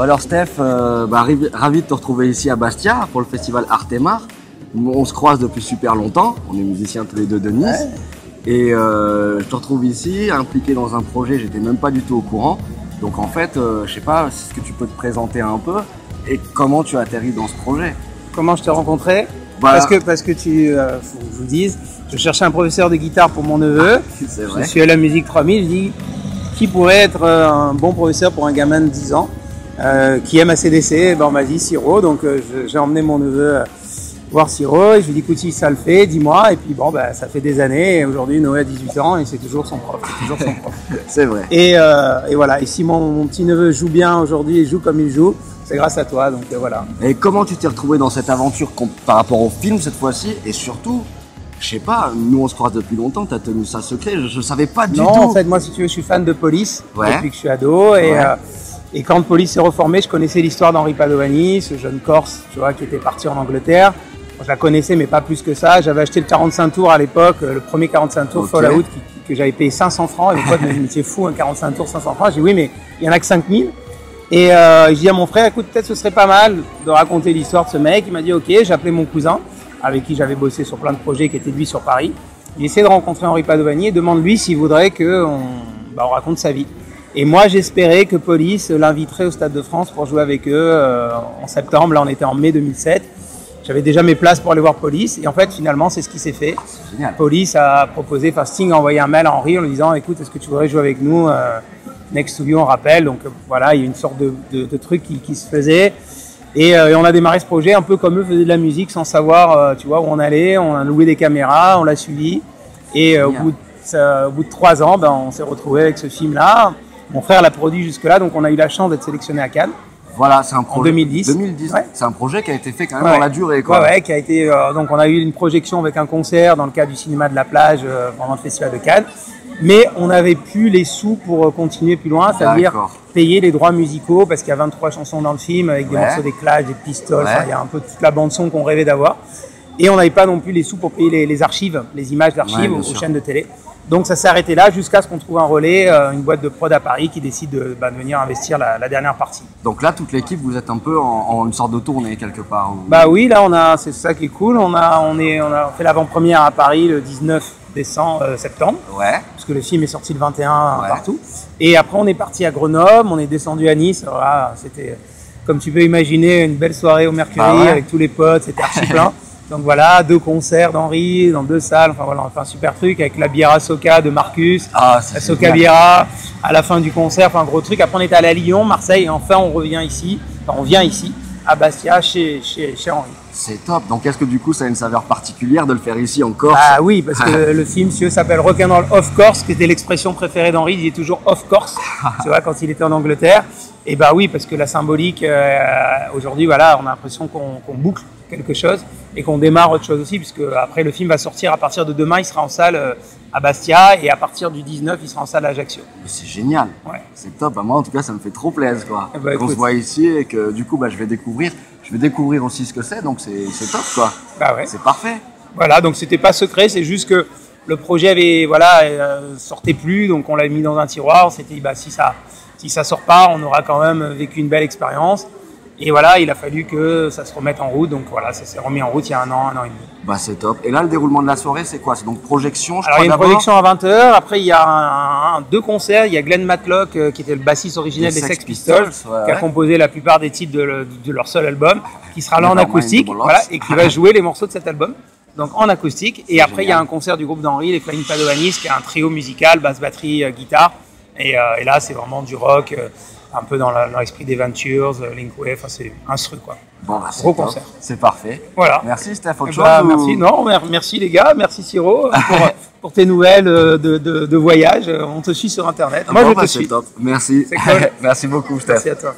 Bon alors Steph, euh, bah, ravi de te retrouver ici à Bastia pour le festival Artemar. On se croise depuis super longtemps, on est musiciens tous les deux de Nice. Et euh, je te retrouve ici, impliqué dans un projet, j'étais même pas du tout au courant. Donc en fait, euh, je sais pas, est-ce que tu peux te présenter un peu et comment tu as atterri dans ce projet? Comment je t'ai rencontré? Voilà. Parce que parce que tu, euh, faut que je vous dise, je cherchais un professeur de guitare pour mon neveu. C'est Je vrai. suis à la musique 3000. Je dis qui pourrait être un bon professeur pour un gamin de 10 ans qui aime ACDC Eh Ben on m'a dit Siro. Donc euh, j'ai emmené mon neveu euh, voir Siro et je lui ai dit écoute si ça le fait, dis-moi. Et puis bon bah ça fait des années. Et aujourd'hui Noé a 18 ans et c'est toujours son prof. C'est toujours son prof. C'est vrai. Et, euh, et voilà. Et si mon, mon petit neveu joue bien aujourd'hui et joue comme il joue, c'est grâce à toi. Donc euh, voilà. Et comment tu t'es retrouvé dans cette aventure par rapport au film cette fois-ci? Et surtout, je sais pas, nous on se croise depuis longtemps, t'as tenu ça secret, je, je savais pas du Non, tout. en fait, moi, si tu veux, je suis fan de Police Ouais. depuis que je suis ado. Et, Ouais. euh, et quand Police s'est reformé, je connaissais l'histoire d'Henri Padovani, ce jeune Corse, tu vois, qui était parti en Angleterre. Je la connaissais, mais pas plus que ça. J'avais acheté le 45 tours à l'époque, euh, le premier 45 tours. Fallout, qui- que j'avais payé 500 francs. Et potes me disaient, mais c'est fou, un 45 tours, 500 francs. J'ai dit, oui, mais il y en a que 5000. Et euh, je dis à mon frère, écoute, peut-être ce serait pas mal de raconter l'histoire de ce mec. Il m'a dit, ok, j'ai appelé mon cousin, avec qui j'avais bossé sur plein de projets, qui était lui sur Paris. J'ai essayé de rencontrer Henri Padovani et demande-lui s'il voudrait que on, bah, on raconte sa vie. Et moi, j'espérais que Police l'inviterait au Stade de France pour jouer avec eux euh, en septembre. Là, on était en mai 2007. J'avais déjà mes places pour aller voir Police. Et en fait, finalement, c'est ce qui s'est fait. Police a proposé, enfin Sting a envoyé un mail à Henri en lui disant écoute, est-ce que tu voudrais jouer avec nous euh, Next to You, on rappelle. Donc euh, voilà, il y a une sorte de, de, de truc qui, qui se faisait. Et, euh, et on a démarré ce projet un peu comme eux faisaient de la musique sans savoir tu vois, où on allait. On a loué des caméras, on l'a suivi. Et au, bout de, au bout de trois ans, ben, on s'est retrouvé avec ce film-là. Mon frère l'a produit jusque-là, donc on a eu la chance d'être sélectionné à Cannes. Voilà, c'est un projet. 2010. 2010. Ouais. C'est un projet qui a été fait quand même Ouais. dans la durée, quoi. Ouais, qui a été. euh, donc, on a eu une projection avec un concert dans le cadre du cinéma de la plage euh, pendant le festival de Cannes. Mais on n'avait plus les sous pour euh, continuer plus loin, c'est-à-dire payer les droits musicaux parce qu'il y a 23 chansons dans le film avec des morceaux des Clash, des Pistols, il y a un peu toute la bande son qu'on rêvait d'avoir. Et on n'avait pas non plus les sous pour payer les, les archives, les images Ouais, d'archives bien aux, chaînes de télé. Donc ça s'est arrêté là jusqu'à ce qu'on trouve un relais, euh, une boîte de prod à Paris qui décide de, bah, de venir investir la, la dernière partie. Donc là, toute l'équipe, vous êtes un peu en, en une sorte de tournée quelque part. Bah oui, là on a, c'est ça qui est cool. On a, on est, on a fait l'avant-première à Paris le 19 décembre, euh, septembre, Ouais. parce que le film est sorti le 21 Ouais. partout. Et après on est parti à Grenoble, on est descendu à Nice. Alors là, c'était, comme tu peux imaginer, une belle soirée au Mercury Bah ouais. avec tous les potes, c'était archi plein. Donc voilà, deux concerts d'Henri dans deux salles. Enfin voilà, on fait un super truc avec la bière Soca de Marcus. Ah, La. Soca Biera, à la fin du concert, enfin un gros truc. Après on était allé à Lyon, Marseille, et enfin on revient ici, enfin on vient ici, à Bastia, chez, chez, chez Henri. C'est top. Donc est-ce que du coup, ça a une saveur particulière de le faire ici en Corse Ah oui, parce que le film, si s'appelle Rock'n'Roll of Course, qui était l'expression préférée d'Henri. Il disait toujours of course, tu vois, quand il était en Angleterre. Et bah oui, parce que la symbolique, euh, aujourd'hui, voilà, on a l'impression qu'on qu'on boucle quelque chose et qu'on démarre autre chose aussi, puisque après le film va sortir à partir de demain, il sera en salle euh, à Bastia et à partir du 19, il sera en salle à Ajaccio. C'est génial. Ouais. C'est top. À moi, en tout cas, ça me fait trop plaisir, quoi. Ben, Qu'on se voit ici et que du coup, bah, je vais découvrir. Je vais découvrir aussi ce que c'est. Donc c'est c'est top, quoi. Bah ouais. C'est parfait. Voilà, donc c'était pas secret, c'est juste que le projet avait voilà euh, sortait plus, donc on l'a mis dans un tiroir. On s'était dit bah si ça si ça sort pas, on aura quand même vécu une belle expérience. Et voilà, il a fallu que ça se remette en route. Donc voilà, ça s'est remis en route il y a un an, un an et demi. Bah c'est top. Et là, le déroulement de la soirée, c'est quoi? C'est donc projection, je Alors il y a crois une projection à 20h, après il y a un, un- deux concerts, il y a Glenn Matlock euh, qui était le bassiste originel Des Sex Sex Pistols, Pistols, ouais, qui a ouais. composé la plupart des titres de, le- de leur seul album, qui sera là en acoustique, voilà, et qui va jouer les morceaux de cet album. Donc en acoustique. Et après il y a un concert du groupe d'Henri, les Flying Padovanis, qui est un trio musical, basse, batterie, euh, guitare. Et, euh, et là c'est vraiment du rock, un peu dans l'esprit des Ventures, euh, Linkway, enfin c'est instru quoi. Bon, bah, c'est Gros top. concert. C'est parfait. Voilà. Merci, Steph. Autre Eh chose ben, ou- merci, non, mer- merci les gars, merci Siro pour, pour tes nouvelles euh, de, de, de voyage. On te suit sur internet. Moi Bon, je bah, te suis. top. Merci. Cool. Merci beaucoup, Steph. Merci à toi.